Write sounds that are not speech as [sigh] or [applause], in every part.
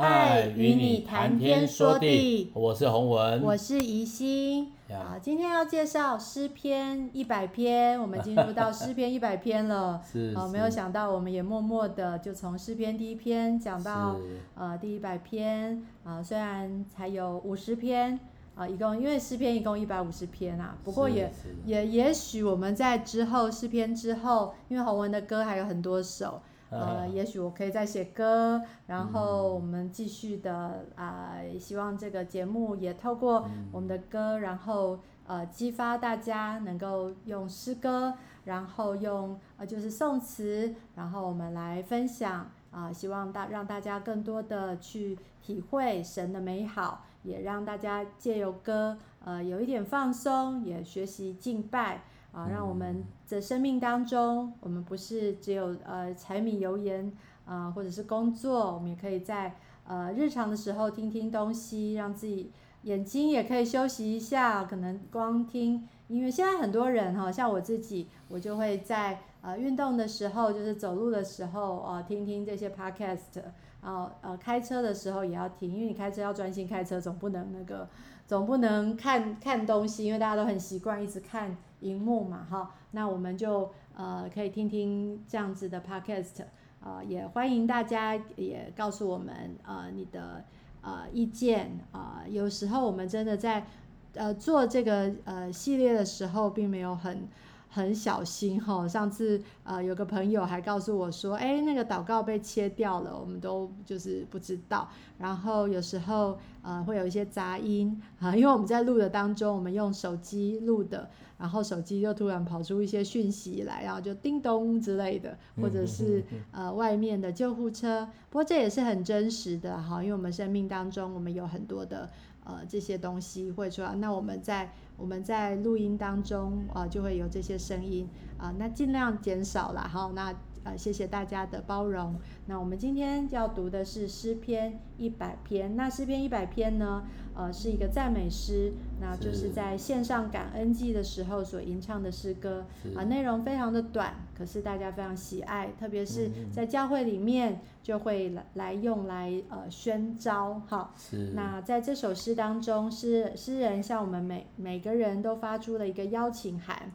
嗨，与你谈天说地，我是洪文，我是宜心。啊，今天要介绍诗篇一百篇，我们进入到诗篇一百篇了。[laughs] 是，啊，没有想到，我们也默默的就从诗篇第一篇讲到呃第一百篇。啊，虽然才有五十篇，啊，一共因为诗篇一共一百五十篇啊，不过也也也许我们在之后诗篇之后，因为洪文的歌还有很多首。呃，也许我可以再写歌，然后我们继续的啊、呃，希望这个节目也透过我们的歌，然后呃激发大家能够用诗歌，然后用呃就是宋词，然后我们来分享啊、呃，希望大让大家更多的去体会神的美好，也让大家借由歌呃有一点放松，也学习敬拜。啊，让我们在生命当中，我们不是只有呃柴米油盐啊，或者是工作，我们也可以在呃日常的时候听听东西，让自己眼睛也可以休息一下。可能光听音乐，现在很多人哈，像我自己，我就会在呃运动的时候，就是走路的时候啊，听听这些 podcast，然后呃开车的时候也要听，因为你开车要专心开车，总不能那个总不能看看东西，因为大家都很习惯一直看。荧幕嘛，哈，那我们就呃可以听听这样子的 podcast，呃，也欢迎大家也告诉我们呃你的呃意见啊，呃，有时候我们真的在呃做这个呃系列的时候，并没有很。很小心哈，上次呃有个朋友还告诉我说，哎，那个祷告被切掉了，我们都就是不知道。然后有时候呃会有一些杂音啊，因为我们在录的当中，我们用手机录的，然后手机就突然跑出一些讯息来，然后就叮咚之类的，或者是呃外面的救护车。不过这也是很真实的哈，因为我们生命当中我们有很多的呃这些东西会出来，那我们在。我们在录音当中啊，就会有这些声音啊，那尽量减少了哈。那呃，谢谢大家的包容。那我们今天要读的是诗篇一百篇。那诗篇一百篇呢，呃，是一个赞美诗，那就是在线上感恩祭的时候所吟唱的诗歌啊，内容非常的短，可是大家非常喜爱，特别是在教会里面就会来来用来呃宣召哈。那在这首诗当中，诗诗人向我们每每个人都发出了一个邀请函。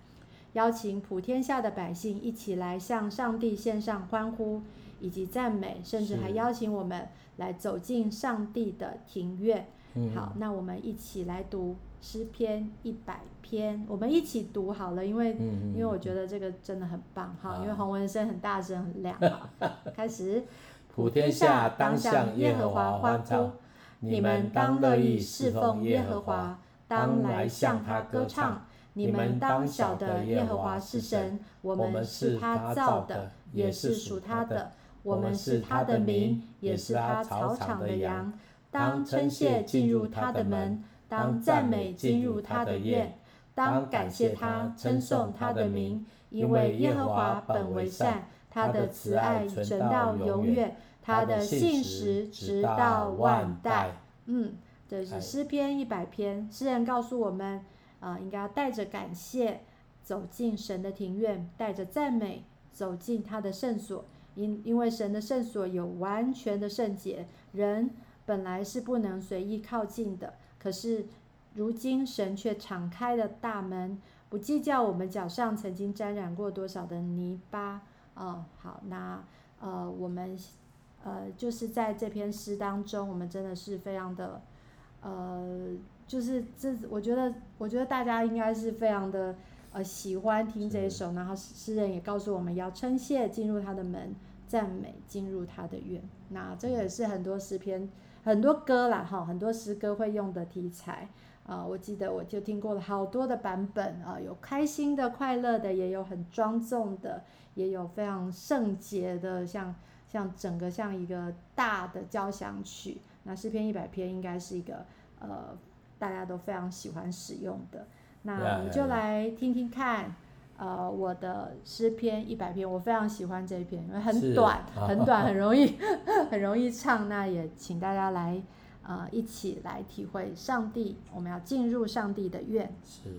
邀请普天下的百姓一起来向上帝献上欢呼以及赞美，甚至还邀请我们来走进上帝的庭院。好，那我们一起来读诗篇一百篇，我们一起读好了，因为因为我觉得这个真的很棒哈，因为洪文生很大声很亮。[laughs] 开始，普天下当向耶和华欢呼，你们当乐意侍奉耶和华，当来向他歌唱。你们当晓得耶和华是神，我们是他造的，也是属他的。我们是他的民，也是他草场的羊。当称谢进入他的门，当赞美进入他的院。当感谢他，称颂他的名，因为耶和华本为善，他的慈爱存到永远，他的信实直到万代。嗯，这是诗篇一百篇，诗人告诉我们。啊、应该要带着感谢走进神的庭院，带着赞美走进他的圣所，因因为神的圣所有完全的圣洁，人本来是不能随意靠近的。可是如今神却敞开了大门，不计较我们脚上曾经沾染过多少的泥巴。哦，好，那呃，我们呃，就是在这篇诗当中，我们真的是非常的呃。就是这，我觉得，我觉得大家应该是非常的呃喜欢听这一首，然后诗人也告诉我们要称谢进入他的门，赞美进入他的院。那这个也是很多诗篇、很多歌啦哈，很多诗歌会用的题材啊、呃。我记得我就听过了好多的版本啊、呃，有开心的、快乐的，也有很庄重的，也有非常圣洁的，像像整个像一个大的交响曲。那诗篇一百篇应该是一个呃。大家都非常喜欢使用的，那我们就来听听看，呃，我的诗篇一百篇，我非常喜欢这一篇，因为很短，很短，很容易，[laughs] 很容易唱。那也请大家来，呃，一起来体会上帝，我们要进入上帝的愿。是。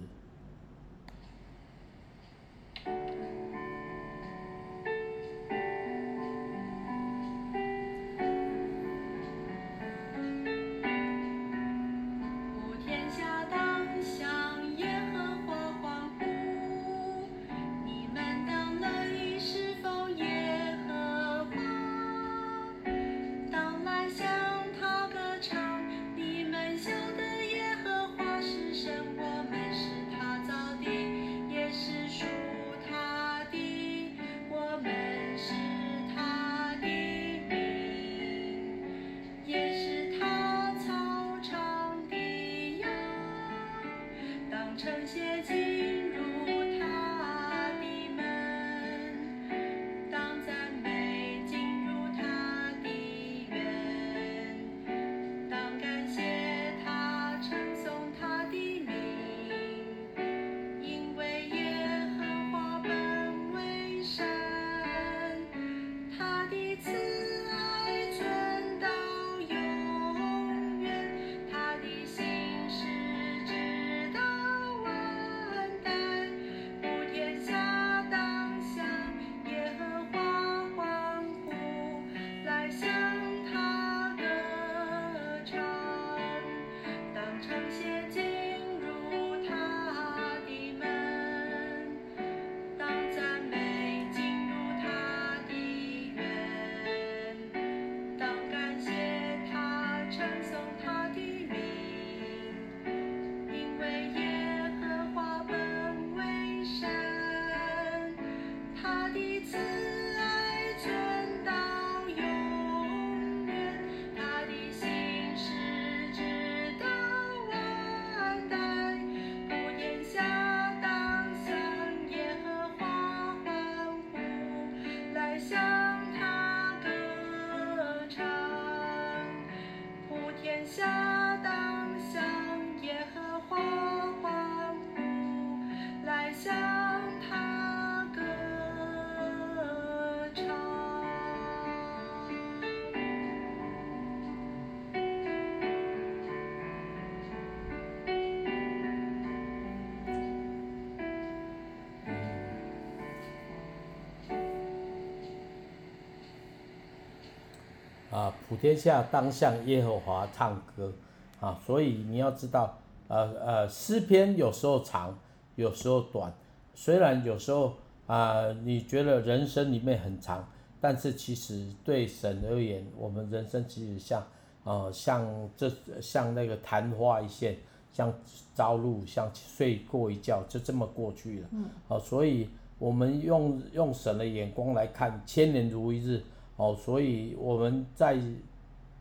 啊，普天下当向耶和华唱歌啊，所以你要知道，呃呃，诗篇有时候长，有时候短，虽然有时候啊，你觉得人生里面很长，但是其实对神而言，我们人生其实像，呃，像这像那个昙花一现，像朝露，像睡过一觉，就这么过去了。嗯。啊，所以我们用用神的眼光来看，千年如一日。哦，所以我们在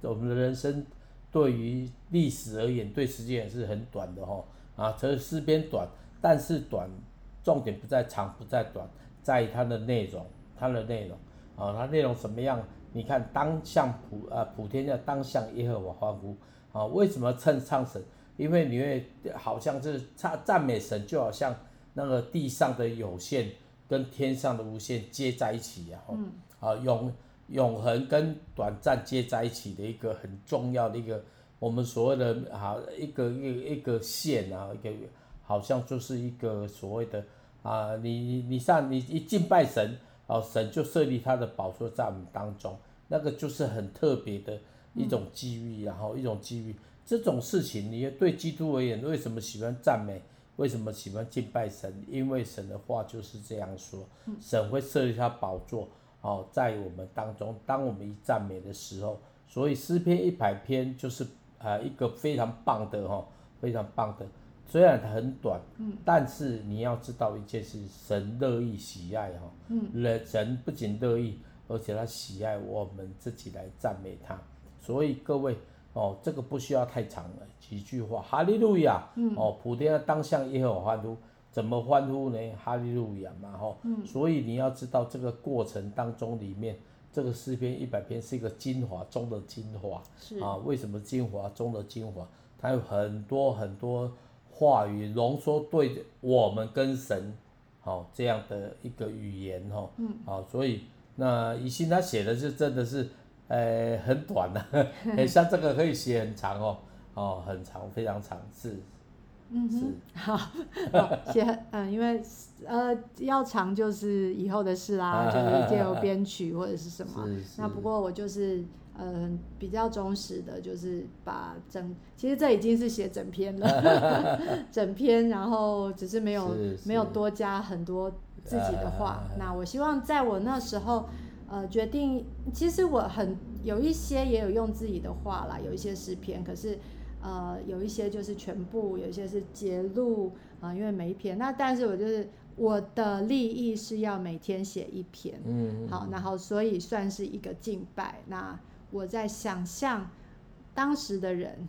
我们的人生对于历史而言，对时间也是很短的哈。啊，这诗篇短，但是短，重点不在长，不在短，在它的内容，它的内容。啊，它内容什么样？你看，当向普啊普天下当向耶和华欢呼。啊，为什么称唱神？因为你会好像是唱赞美神，就好像那个地上的有限跟天上的无限接在一起呀。嗯。啊，永。永恒跟短暂接在一起的一个很重要的一个，我们所谓的啊一个一个一个线啊，一个好像就是一个所谓的啊，你你上你一敬拜神，啊神就设立他的宝座在我们当中，那个就是很特别的一种机遇，然后一种机遇，这种事情，你对基督而言，为什么喜欢赞美？为什么喜欢敬拜神？因为神的话就是这样说，神会设立他宝座。哦，在我们当中，当我们一赞美的时候，所以诗篇一百篇就是呃一个非常棒的哈，非常棒的。虽然它很短，嗯，但是你要知道一件事，神乐意喜爱哈，嗯，人神不仅乐意，而且他喜爱我们自己来赞美他。所以各位哦，这个不需要太长了，几句话，哈利路亚，嗯，哦，普天当向耶和华欢呼。怎么欢呼呢？哈利路亚嘛，吼、嗯，所以你要知道这个过程当中里面，这个诗篇一百篇是一个精华中的精华，是。啊，为什么精华？中的精华？它有很多很多话语浓缩对我们跟神，好、哦、这样的一个语言，吼、哦，嗯，啊，所以那以信他写的是真的是，呃，很短的、啊，[laughs] 很像这个可以写很长哦，哦，很长，非常长，是。嗯哼，[laughs] 好，写嗯，因为呃要长就是以后的事啦，就是借由编曲或者是什么。那不过我就是呃比较忠实的，就是把整，其实这已经是写整篇了，[laughs] 整篇，然后只是没有没有多加很多自己的话。那我希望在我那时候呃决定，其实我很有一些也有用自己的话啦，有一些诗篇，可是。呃，有一些就是全部，有一些是截录啊，因为每一篇。那但是我就是我的利益是要每天写一篇，嗯，好，然后所以算是一个敬拜。那我在想象当时的人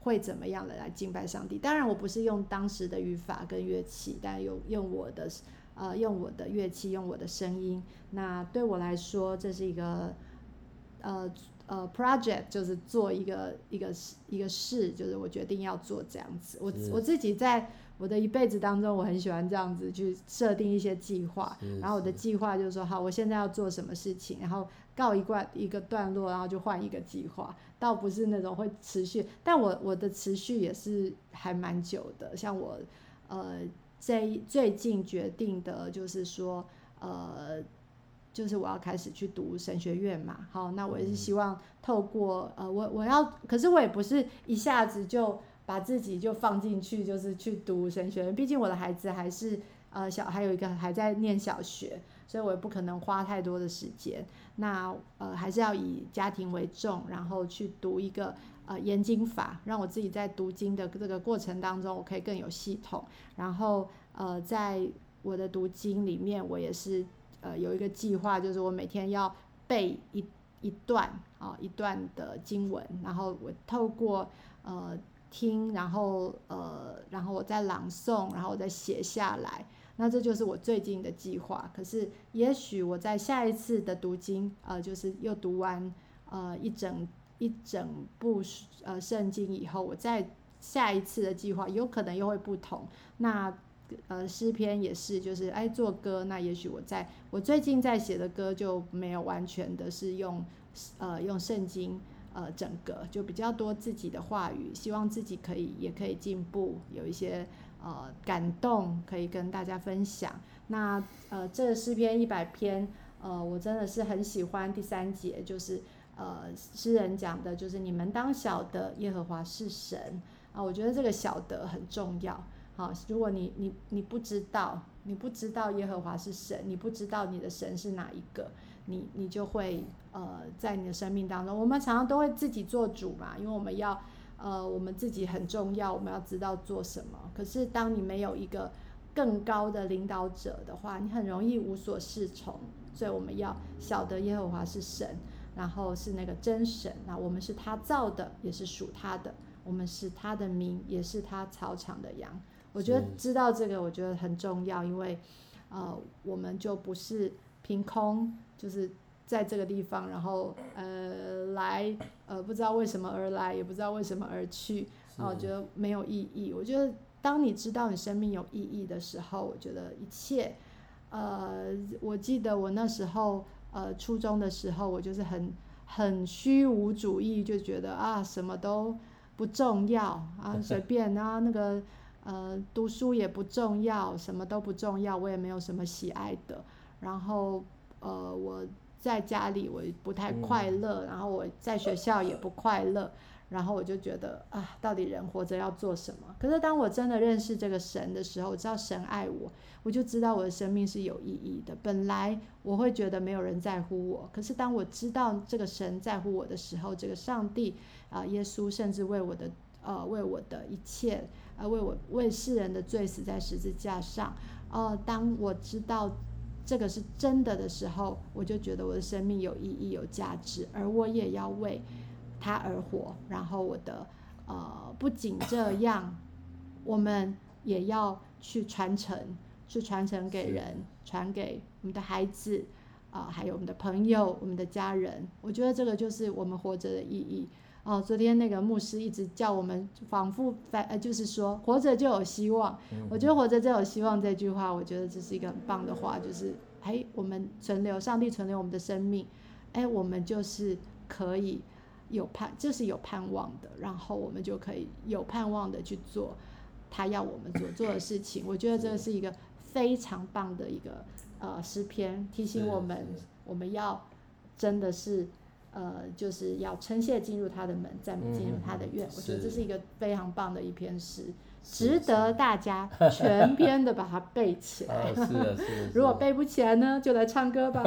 会怎么样的来敬拜上帝。当然，我不是用当时的语法跟乐器，但用用我的呃用我的乐器，用我的声音。那对我来说，这是一个呃。呃，project 就是做一个一个一个事，就是我决定要做这样子。我我自己在我的一辈子当中，我很喜欢这样子去设定一些计划。然后我的计划就是说，好，我现在要做什么事情，然后告一段一个段落，然后就换一个计划。倒不是那种会持续，但我我的持续也是还蛮久的。像我呃，最最近决定的就是说，呃。就是我要开始去读神学院嘛，好，那我也是希望透过呃，我我要，可是我也不是一下子就把自己就放进去，就是去读神学院。毕竟我的孩子还是呃小，还有一个还在念小学，所以我也不可能花太多的时间。那呃还是要以家庭为重，然后去读一个呃研经法，让我自己在读经的这个过程当中，我可以更有系统。然后呃在我的读经里面，我也是。呃，有一个计划，就是我每天要背一一段啊，一段的经文，然后我透过呃听，然后呃，然后我再朗诵，然后我再写下来。那这就是我最近的计划。可是，也许我在下一次的读经，呃，就是又读完呃一整一整部呃圣经以后，我再下一次的计划有可能又会不同。那。呃，诗篇也是，就是爱做歌。那也许我在我最近在写的歌就没有完全的是用呃用圣经呃整个，就比较多自己的话语，希望自己可以也可以进步，有一些呃感动可以跟大家分享。那呃这诗篇一百篇，呃我真的是很喜欢第三节，就是呃诗人讲的，就是你们当晓得耶和华是神啊，我觉得这个晓得很重要。好，如果你你你不知道，你不知道耶和华是神，你不知道你的神是哪一个，你你就会呃在你的生命当中，我们常常都会自己做主嘛，因为我们要呃我们自己很重要，我们要知道做什么。可是当你没有一个更高的领导者的话，你很容易无所适从。所以我们要晓得耶和华是神，然后是那个真神，那我们是他造的，也是属他的，我们是他的民，也是他草场的羊。我觉得知道这个，我觉得很重要，因为，呃，我们就不是凭空，就是在这个地方，然后呃来，呃不知道为什么而来，也不知道为什么而去，然后我觉得没有意义。我觉得当你知道你生命有意义的时候，我觉得一切，呃，我记得我那时候，呃，初中的时候，我就是很很虚无主义，就觉得啊什么都不重要啊，随便啊那个。呃，读书也不重要，什么都不重要，我也没有什么喜爱的。然后，呃，我在家里我不太快乐，然后我在学校也不快乐。然后我就觉得啊，到底人活着要做什么？可是当我真的认识这个神的时候，我知道神爱我，我就知道我的生命是有意义的。本来我会觉得没有人在乎我，可是当我知道这个神在乎我的时候，这个上帝啊，呃，耶稣甚至为我的呃，为我的一切。而为我为世人的罪死在十字架上，哦，当我知道这个是真的的时候，我就觉得我的生命有意义、有价值，而我也要为他而活。然后我的呃，不仅这样，我们也要去传承，去传承给人，传给我们的孩子啊、呃，还有我们的朋友、我们的家人。我觉得这个就是我们活着的意义。哦，昨天那个牧师一直叫我们仿佛反呃，就是说活着就有希望。嗯、我觉得活着就有希望这句话，我觉得这是一个很棒的话，就是哎，我们存留上帝存留我们的生命，哎，我们就是可以有盼，就是有盼望的，然后我们就可以有盼望的去做他要我们做做的事情。我觉得这个是一个非常棒的一个呃诗篇，提醒我们我们要真的是。呃，就是要称谢进入他的门，再进入他的院。嗯、我觉得这是一个非常棒的一篇诗，值得大家全篇的把它背起来。是是 [laughs] 是。如果背不起来呢，就来唱歌吧。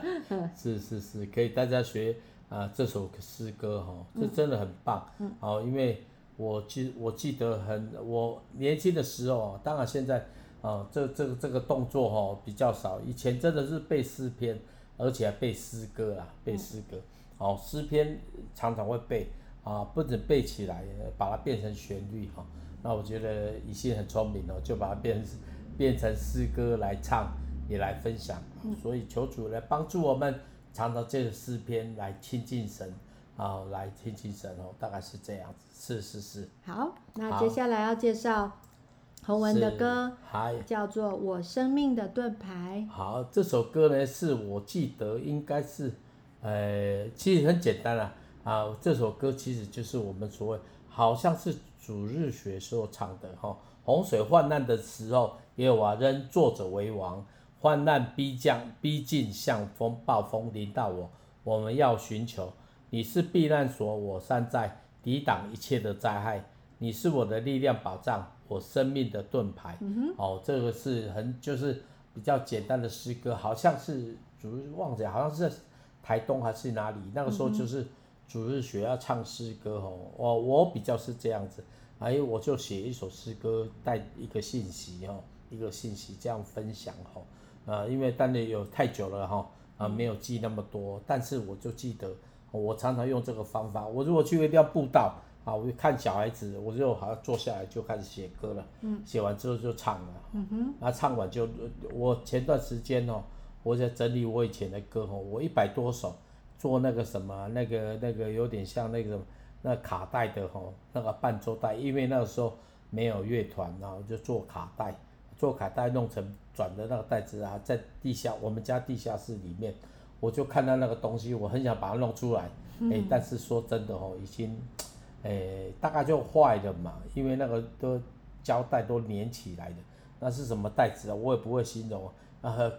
[laughs] 是是是，可以大家学啊、呃、这首诗歌哈、哦，这真的很棒。嗯。好、哦，因为我记我记得很，我年轻的时候，当然现在啊、哦，这这个这个动作哈、哦、比较少，以前真的是背诗篇，而且还背诗歌啊，背诗歌。嗯哦，诗篇常常会背啊，不止背起来，把它变成旋律哈、哦。那我觉得以信很聪明哦，就把它变成变成诗歌来唱，也来分享。嗯、所以求主来帮助我们，常常借着诗篇来亲近神啊，来亲近神哦，大概是这样子。是是是。好，那接下来要介绍洪文的歌，叫做《我生命的盾牌》。好，这首歌呢，是我记得应该是。呃，其实很简单啦，啊，这首歌其实就是我们所谓，好像是主日学时候唱的哈。洪水患难的时候，耶和华仍作者为王。患难逼将逼近，像风暴风临到我，我们要寻求你是避难所，我山寨，抵挡一切的灾害。你是我的力量保障，我生命的盾牌。嗯。哦，这个是很就是比较简单的诗歌，好像是主日忘记，好像是。台东还是哪里？那个时候就是主日学要唱诗歌吼，我我比较是这样子，哎，我就写一首诗歌带一个信息哦，一个信息这样分享哦，啊，因为当年有太久了哈，啊，没有记那么多，但是我就记得，我常常用这个方法。我如果去一定要布道啊，我就看小孩子，我就好像坐下来就开始写歌了，嗯，写完之后就唱了，嗯哼，那唱完就我前段时间哦。我在整理我以前的歌吼，我一百多首做那个什么，那个那个有点像那个那卡带的吼，那个伴奏带，因为那个时候没有乐团，然后就做卡带，做卡带弄成转的那个带子啊，在地下我们家地下室里面，我就看到那个东西，我很想把它弄出来，哎、嗯欸，但是说真的吼，已经，哎、欸，大概就坏了嘛，因为那个都胶带都粘起来的，那是什么带子啊？我也不会形容啊。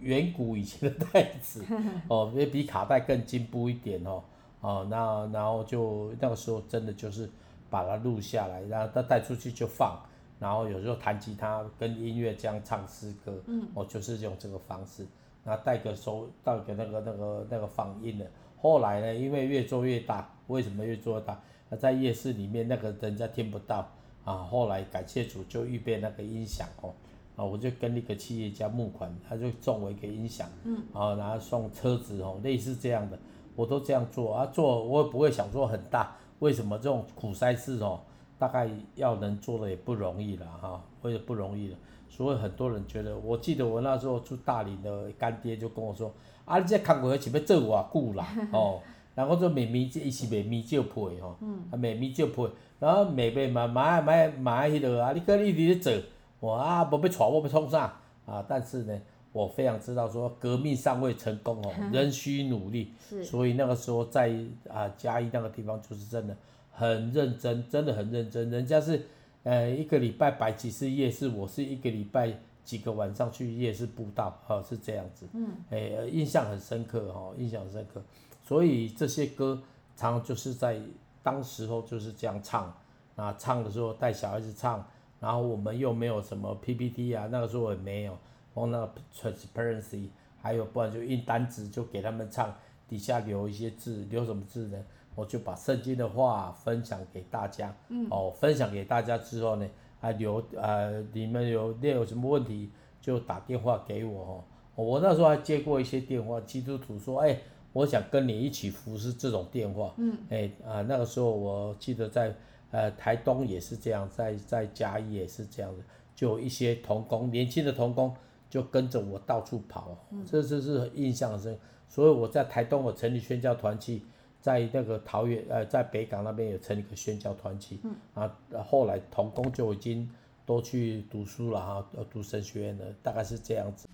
远古以前的袋子，哦，也比卡带更进步一点哦，哦，那然后就那个时候真的就是把它录下来，然后它带出去就放，然后有时候弹吉他跟音乐这样唱诗歌，嗯，哦，就是用这个方式，然后带个收带个那个那个那个放音的。后来呢，因为越做越大，为什么越做越大？在夜市里面那个人家听不到啊，后来感谢主就预备那个音响哦。啊，我就跟那个企业家募款，他就送我一个音响，嗯，啊，然后送车子哦，类似这样的，我都这样做啊，做我也不会想做很大，为什么这种苦差事哦，大概要能做的也不容易了哈，我也不容易了，所以很多人觉得，我记得我那时候住大理的干爹就跟我说，啊，你这看过去要做偌久啦，[laughs] 哦，然后就卖米，伊是卖米酒配吼，嗯，啊卖米酒配，然后卖卖嘛买买买迄个啊，你搁一直咧做。我啊，不被闯，我被冲上啊！但是呢，我非常知道说革命尚未成功哦，[laughs] 仍需努力。是。所以那个时候在啊嘉义那个地方就是真的很认真，真的很认真。人家是呃一个礼拜摆几次夜市，我是一个礼拜几个晚上去夜市布道，哦，是这样子。嗯。哎，印象很深刻哦，印象很深刻。所以这些歌常常就是在当时候就是这样唱啊，唱的时候带小孩子唱。然后我们又没有什么 PPT 啊，那个时候也没有，用那个 transparency，还有不然就印单子就给他们唱，底下留一些字，留什么字呢？我就把圣经的话分享给大家，嗯、哦，分享给大家之后呢，还留呃，你们有那有什么问题就打电话给我，哦，我那时候还接过一些电话，基督徒说，哎，我想跟你一起服侍这种电话，嗯，哎啊，那个时候我记得在。呃，台东也是这样，在在嘉义也是这样的，就有一些童工，年轻的童工就跟着我到处跑，嗯、这这是印象很深。所以我在台东我成立宣教团契，在那个桃园呃，在北港那边也成立一个宣教团契，嗯、啊，后来童工就已经都去读书了哈，要读神学院了，大概是这样子。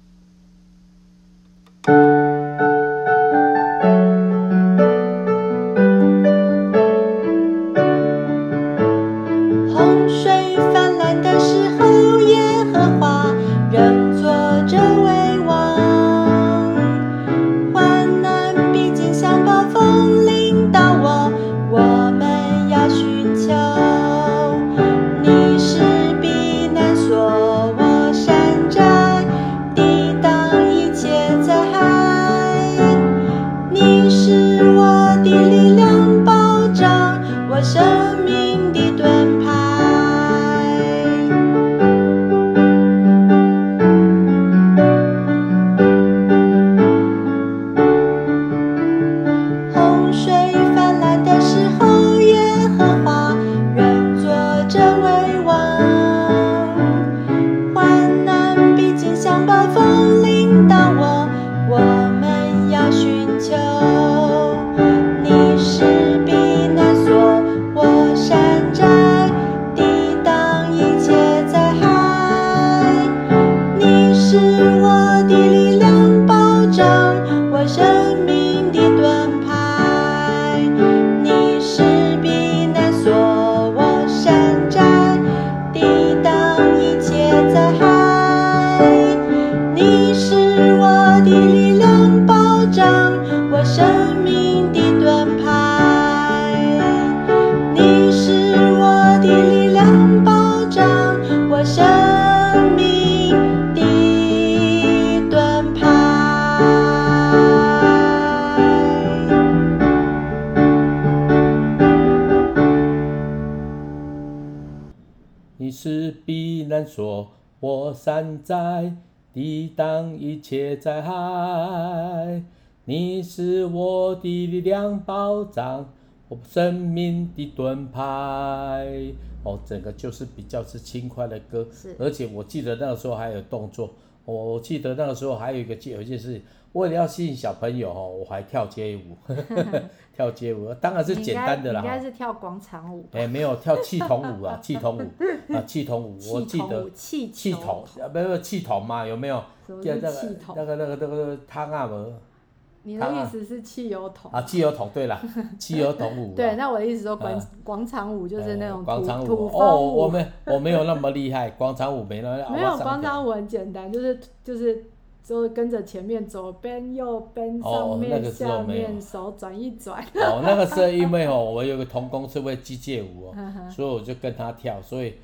山寨抵挡一切灾害，你是我的力量保障，我生命的盾牌。哦，整个就是比较是轻快的歌，是而且我记得那个时候还有动作。我记得那个时候还有一个有一件事，为了要吸引小朋友哦，我还跳街舞。[laughs] 跳街舞当然是简单的啦，应该是跳广场舞。哎，没有跳气筒舞啊，[laughs] 气筒舞啊，气筒舞，[laughs] 我记得气气筒，没有气筒嘛？有没有？什么是气筒？那个那个那个汤啊不？你的意思是汽油桶啊？汽油桶，对啦，汽油桶舞。对，那我的意思说广广场舞就是那种广场舞哦，我没我没有那么厉害，广场舞没那。没有广场舞很简单，就是就是就跟着前面左边右边上面、哦那个、下面手转一转。哦，那个时候因为哦，我有个童工是会机械舞哦，[laughs] 所以我就跟他跳，所以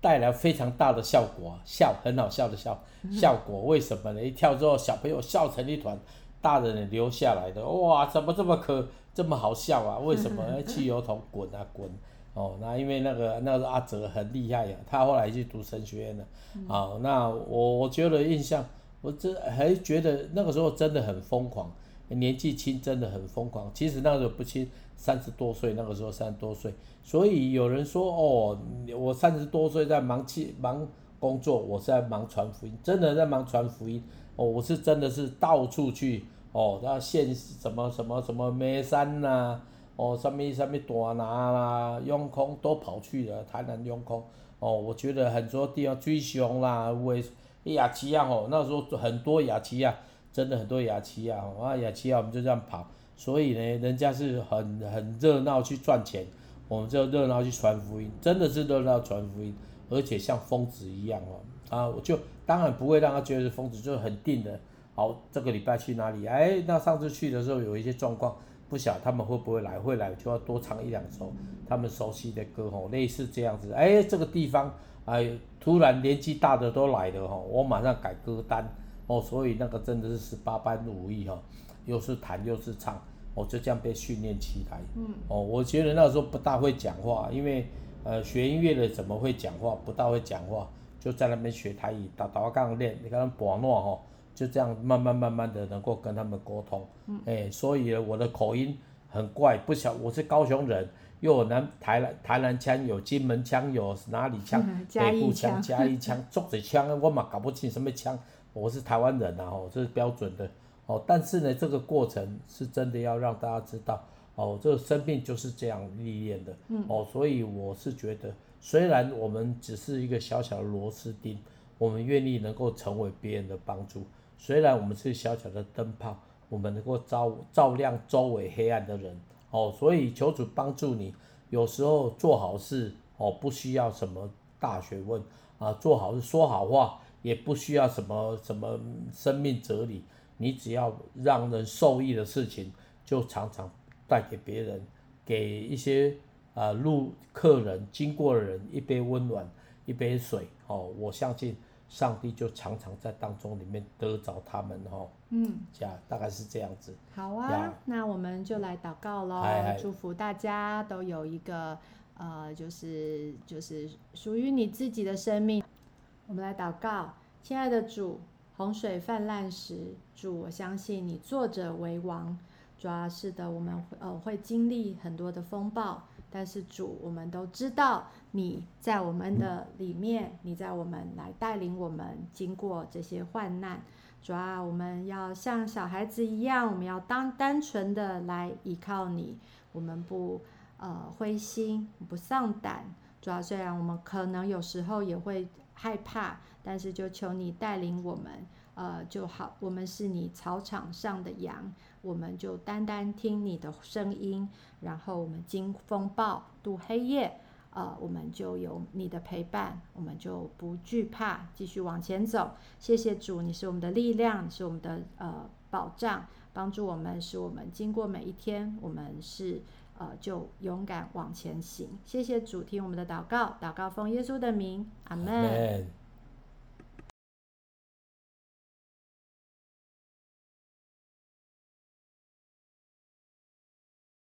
带来非常大的效果，笑很好笑的笑效果。为什么呢？一跳之后，小朋友笑成一团，大人也流下来的，哇，怎么这么可这么好笑啊？为什么？汽油桶滚啊滚。哦，那因为那个那个阿哲很厉害呀，他后来去读神学院了。好、嗯，那我我觉得印象，我这还觉得那个时候真的很疯狂，年纪轻真的很疯狂。其实那个时候不轻，三十多岁，那个时候三十多岁。所以有人说哦，我三十多岁在忙气忙工作，我是在忙传福音，真的在忙传福音。哦，我是真的是到处去哦，那县什么什么什么眉山呐、哦，什么什么大拿啦，永康都跑去了，台南永康。哦，我觉得很多地方追熊啦，为雅琪亚哦，那时候很多雅琪亚，真的很多雅琪亚哦，啊雅琪亚我们就这样跑，所以呢，人家是很很热闹去赚钱，我们就热闹去传福音，真的是热闹传福音，而且像疯子一样哦，啊，我就当然不会让他觉得是疯子，就是很定的。好，这个礼拜去哪里？哎，那上次去的时候有一些状况。不晓得他们会不会来，会来就要多唱一两首他们熟悉的歌吼，类似这样子。哎，这个地方哎，突然年纪大的都来了吼，我马上改歌单哦，所以那个真的是十八般武艺哈，又是弹又是唱，我就这样被训练起来。嗯，哦，我觉得那时候不大会讲话，因为呃学音乐的怎么会讲话？不大会讲话，就在那边学台语，打打杠练，你看他博诺哈。就这样慢慢慢慢的能够跟他们沟通，嗯、哎，所以我的口音很怪，不晓我是高雄人，又有南台南台南腔，有金门腔，有哪里腔，嗯、北部腔，嘉义腔，[laughs] 做着腔，我嘛搞不清什么腔，我是台湾人啊，哦，这是标准的，哦，但是呢，这个过程是真的要让大家知道，哦，这个生命就是这样历练的，嗯、哦，所以我是觉得，虽然我们只是一个小小的螺丝钉，我们愿意能够成为别人的帮助。虽然我们是小小的灯泡，我们能够照照亮周围黑暗的人，哦，所以求主帮助你。有时候做好事，哦，不需要什么大学问啊，做好事说好话，也不需要什么什么生命哲理，你只要让人受益的事情，就常常带给别人，给一些啊路客人经过的人一杯温暖，一杯水，哦，我相信。上帝就常常在当中里面得着他们哈，嗯，这样大概是这样子。好啊，那我们就来祷告喽，祝福大家都有一个呃，就是就是属于你自己的生命。我们来祷告，亲爱的主，洪水泛滥时，主，我相信你坐着为王。主要是的，我们呃会经历很多的风暴。但是主，我们都知道你在我们的里面，你在我们来带领我们经过这些患难。主啊，我们要像小孩子一样，我们要当单纯的来依靠你，我们不呃灰心，不丧胆。主啊，虽然我们可能有时候也会害怕，但是就求你带领我们。呃，就好，我们是你草场上的羊，我们就单单听你的声音，然后我们经风暴度黑夜，呃，我们就有你的陪伴，我们就不惧怕，继续往前走。谢谢主，你是我们的力量，是我们的呃保障，帮助我们，使我们经过每一天，我们是呃就勇敢往前行。谢谢主，听我们的祷告，祷告奉耶稣的名，阿门。